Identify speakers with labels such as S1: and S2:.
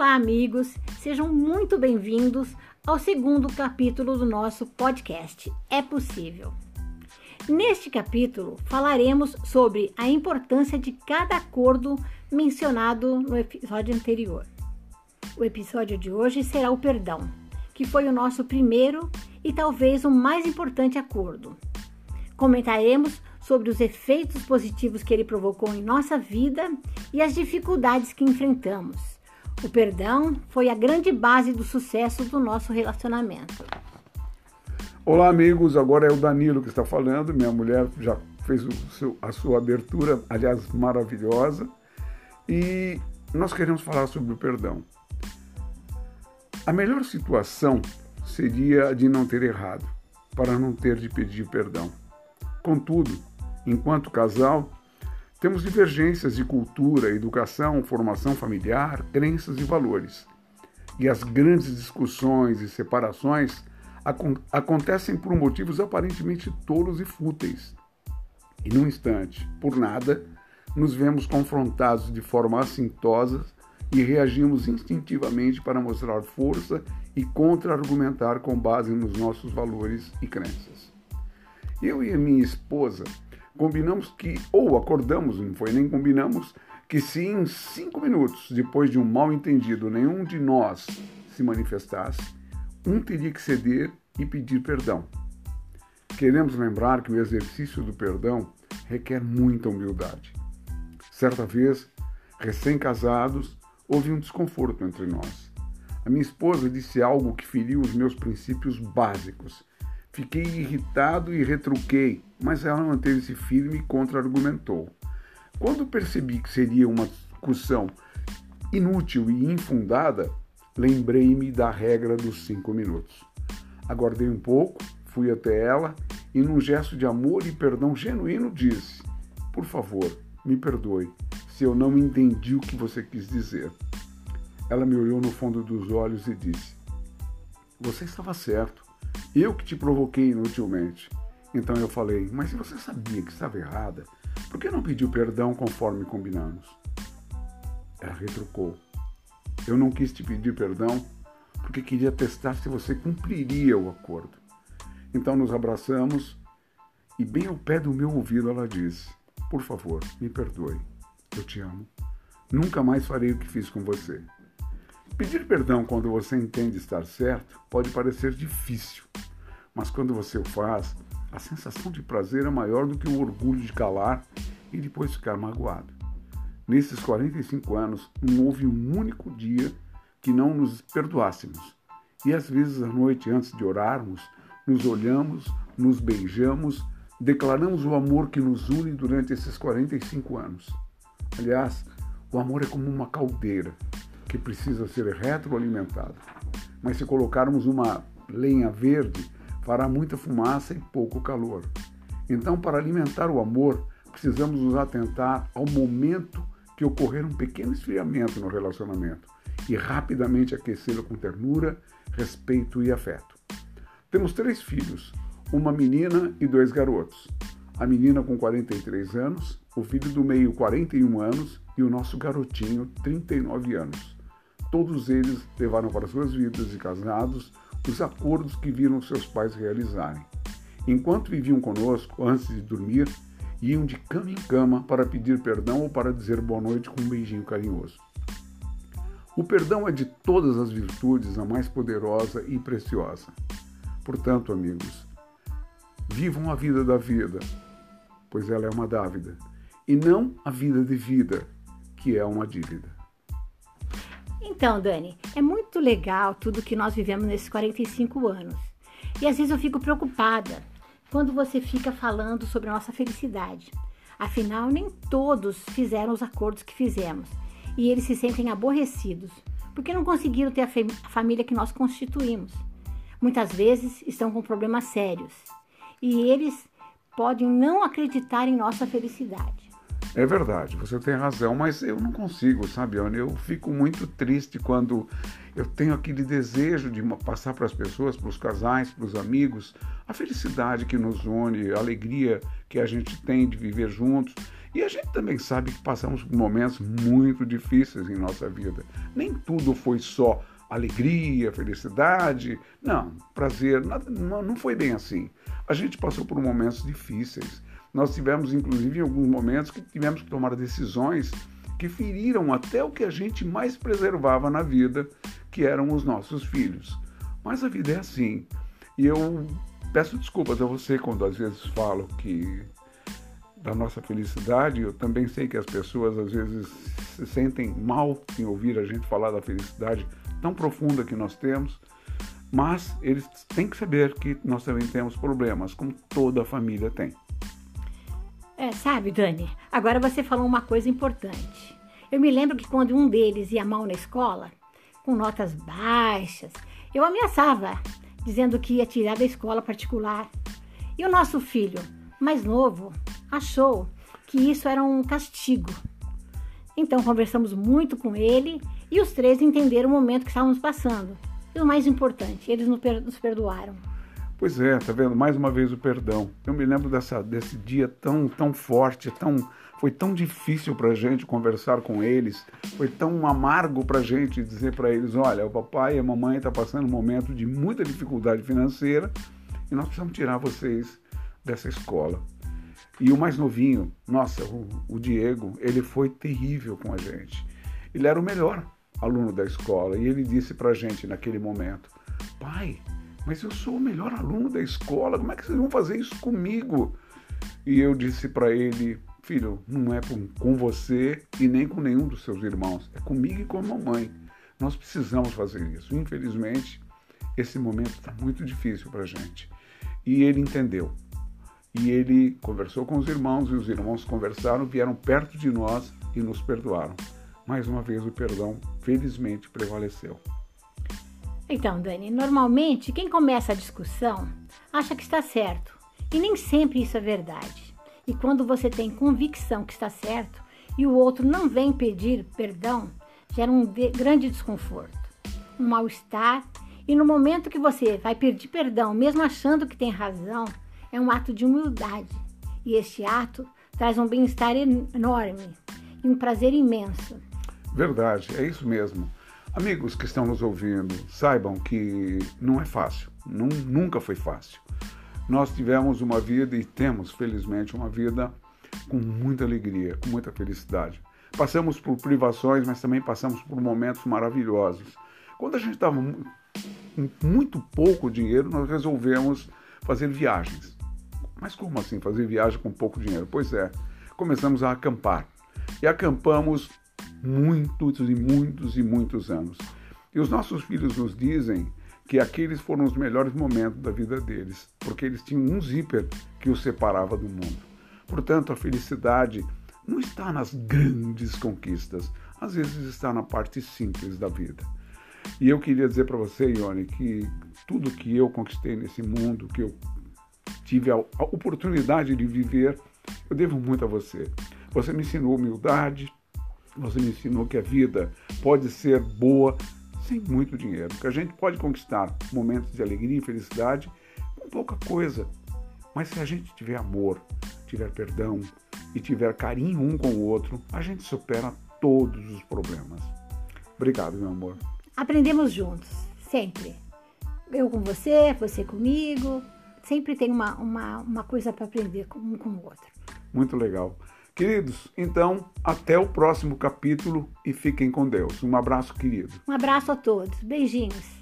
S1: Olá, amigos, sejam muito bem-vindos ao segundo capítulo do nosso podcast É Possível. Neste capítulo, falaremos sobre a importância de cada acordo mencionado no episódio anterior. O episódio de hoje será o perdão, que foi o nosso primeiro e talvez o mais importante acordo. Comentaremos sobre os efeitos positivos que ele provocou em nossa vida e as dificuldades que enfrentamos. O perdão foi a grande base do sucesso do nosso relacionamento.
S2: Olá, amigos. Agora é o Danilo que está falando. Minha mulher já fez seu, a sua abertura, aliás, maravilhosa. E nós queremos falar sobre o perdão. A melhor situação seria a de não ter errado, para não ter de pedir perdão. Contudo, enquanto casal, temos divergências de cultura, educação, formação familiar, crenças e valores. E as grandes discussões e separações acontecem por motivos aparentemente tolos e fúteis. E num instante, por nada, nos vemos confrontados de forma assintosa e reagimos instintivamente para mostrar força e contra-argumentar com base nos nossos valores e crenças. Eu e minha esposa combinamos que, ou acordamos, não foi nem combinamos, que se em cinco minutos depois de um mal entendido nenhum de nós se manifestasse, um teria que ceder e pedir perdão. Queremos lembrar que o exercício do perdão requer muita humildade. Certa vez, recém-casados, houve um desconforto entre nós. A minha esposa disse algo que feriu os meus princípios básicos Fiquei irritado e retruquei, mas ela manteve-se firme e contra-argumentou. Quando percebi que seria uma discussão inútil e infundada, lembrei-me da regra dos cinco minutos. Aguardei um pouco, fui até ela e, num gesto de amor e perdão genuíno, disse: Por favor, me perdoe se eu não entendi o que você quis dizer. Ela me olhou no fundo dos olhos e disse: Você estava certo. Eu que te provoquei inutilmente. Então eu falei: Mas se você sabia que estava errada, por que não pediu perdão conforme combinamos? Ela retrucou: Eu não quis te pedir perdão porque queria testar se você cumpriria o acordo. Então nos abraçamos e, bem ao pé do meu ouvido, ela disse: Por favor, me perdoe. Eu te amo. Nunca mais farei o que fiz com você. Pedir perdão quando você entende estar certo pode parecer difícil, mas quando você o faz, a sensação de prazer é maior do que o orgulho de calar e depois ficar magoado. Nesses 45 anos, não houve um único dia que não nos perdoássemos. E às vezes à noite, antes de orarmos, nos olhamos, nos beijamos, declaramos o amor que nos une durante esses 45 anos. Aliás, o amor é como uma caldeira que precisa ser retroalimentado. Mas se colocarmos uma lenha verde, fará muita fumaça e pouco calor. Então, para alimentar o amor, precisamos nos atentar ao momento que ocorrer um pequeno esfriamento no relacionamento e rapidamente aquecê-lo com ternura, respeito e afeto. Temos três filhos, uma menina e dois garotos. A menina com 43 anos, o filho do meio 41 anos e o nosso garotinho 39 anos. Todos eles levaram para suas vidas de casados os acordos que viram seus pais realizarem. Enquanto viviam conosco, antes de dormir, iam de cama em cama para pedir perdão ou para dizer boa noite com um beijinho carinhoso. O perdão é de todas as virtudes a mais poderosa e preciosa. Portanto, amigos, vivam a vida da vida, pois ela é uma dávida, e não a vida de vida, que é uma dívida.
S1: Então, Dani, é muito legal tudo que nós vivemos nesses 45 anos. E às vezes eu fico preocupada quando você fica falando sobre a nossa felicidade. Afinal, nem todos fizeram os acordos que fizemos e eles se sentem aborrecidos porque não conseguiram ter a, a família que nós constituímos. Muitas vezes estão com problemas sérios e eles podem não acreditar em nossa felicidade.
S2: É verdade, você tem razão, mas eu não consigo, sabe, Ana? Eu fico muito triste quando eu tenho aquele desejo de passar para as pessoas, para os casais, para os amigos, a felicidade que nos une, a alegria que a gente tem de viver juntos. E a gente também sabe que passamos por momentos muito difíceis em nossa vida. Nem tudo foi só alegria, felicidade. Não, prazer, não, não foi bem assim. A gente passou por momentos difíceis. Nós tivemos, inclusive, em alguns momentos que tivemos que tomar decisões que feriram até o que a gente mais preservava na vida, que eram os nossos filhos. Mas a vida é assim. E eu peço desculpas a você quando às vezes falo que da nossa felicidade, eu também sei que as pessoas às vezes se sentem mal em ouvir a gente falar da felicidade tão profunda que nós temos, mas eles têm que saber que nós também temos problemas, como toda família tem.
S1: É, sabe, Dani, agora você falou uma coisa importante. Eu me lembro que quando um deles ia mal na escola, com notas baixas, eu ameaçava, dizendo que ia tirar da escola particular. E o nosso filho, mais novo, achou que isso era um castigo. Então conversamos muito com ele e os três entenderam o momento que estávamos passando. E o mais importante, eles nos perdoaram.
S2: Pois é, tá vendo? Mais uma vez o perdão. Eu me lembro dessa, desse dia tão, tão forte, tão, foi tão difícil para a gente conversar com eles, foi tão amargo para a gente dizer para eles: olha, o papai e a mamãe estão tá passando um momento de muita dificuldade financeira e nós precisamos tirar vocês dessa escola. E o mais novinho, nossa, o, o Diego, ele foi terrível com a gente. Ele era o melhor aluno da escola e ele disse para a gente naquele momento: pai mas eu sou o melhor aluno da escola, como é que vocês vão fazer isso comigo? E eu disse para ele, filho, não é com você e nem com nenhum dos seus irmãos, é comigo e com a mamãe. Nós precisamos fazer isso. Infelizmente, esse momento está muito difícil para a gente. E ele entendeu. E ele conversou com os irmãos, e os irmãos conversaram, vieram perto de nós e nos perdoaram. Mais uma vez, o perdão, felizmente, prevaleceu.
S1: Então, Dani, normalmente quem começa a discussão acha que está certo e nem sempre isso é verdade. E quando você tem convicção que está certo e o outro não vem pedir perdão, gera um de grande desconforto, um mal-estar. E no momento que você vai pedir perdão, mesmo achando que tem razão, é um ato de humildade. E este ato traz um bem-estar enorme e um prazer imenso.
S2: Verdade, é isso mesmo. Amigos que estão nos ouvindo, saibam que não é fácil, não, nunca foi fácil. Nós tivemos uma vida e temos, felizmente, uma vida com muita alegria, com muita felicidade. Passamos por privações, mas também passamos por momentos maravilhosos. Quando a gente estava com muito pouco dinheiro, nós resolvemos fazer viagens. Mas como assim fazer viagem com pouco dinheiro? Pois é, começamos a acampar. E acampamos muitos e muitos e muitos anos. E os nossos filhos nos dizem que aqueles foram os melhores momentos da vida deles, porque eles tinham um zíper que os separava do mundo. Portanto, a felicidade não está nas grandes conquistas, às vezes está na parte simples da vida. E eu queria dizer para você, Ione, que tudo que eu conquistei nesse mundo, que eu tive a oportunidade de viver, eu devo muito a você. Você me ensinou humildade, você me ensinou que a vida pode ser boa sem muito dinheiro, que a gente pode conquistar momentos de alegria e felicidade com pouca coisa. Mas se a gente tiver amor, tiver perdão e tiver carinho um com o outro, a gente supera todos os problemas. Obrigado, meu amor.
S1: Aprendemos juntos, sempre. Eu com você, você comigo. Sempre tem uma, uma, uma coisa para aprender um com o outro.
S2: Muito legal. Queridos, então até o próximo capítulo e fiquem com Deus. Um abraço, querido.
S1: Um abraço a todos. Beijinhos.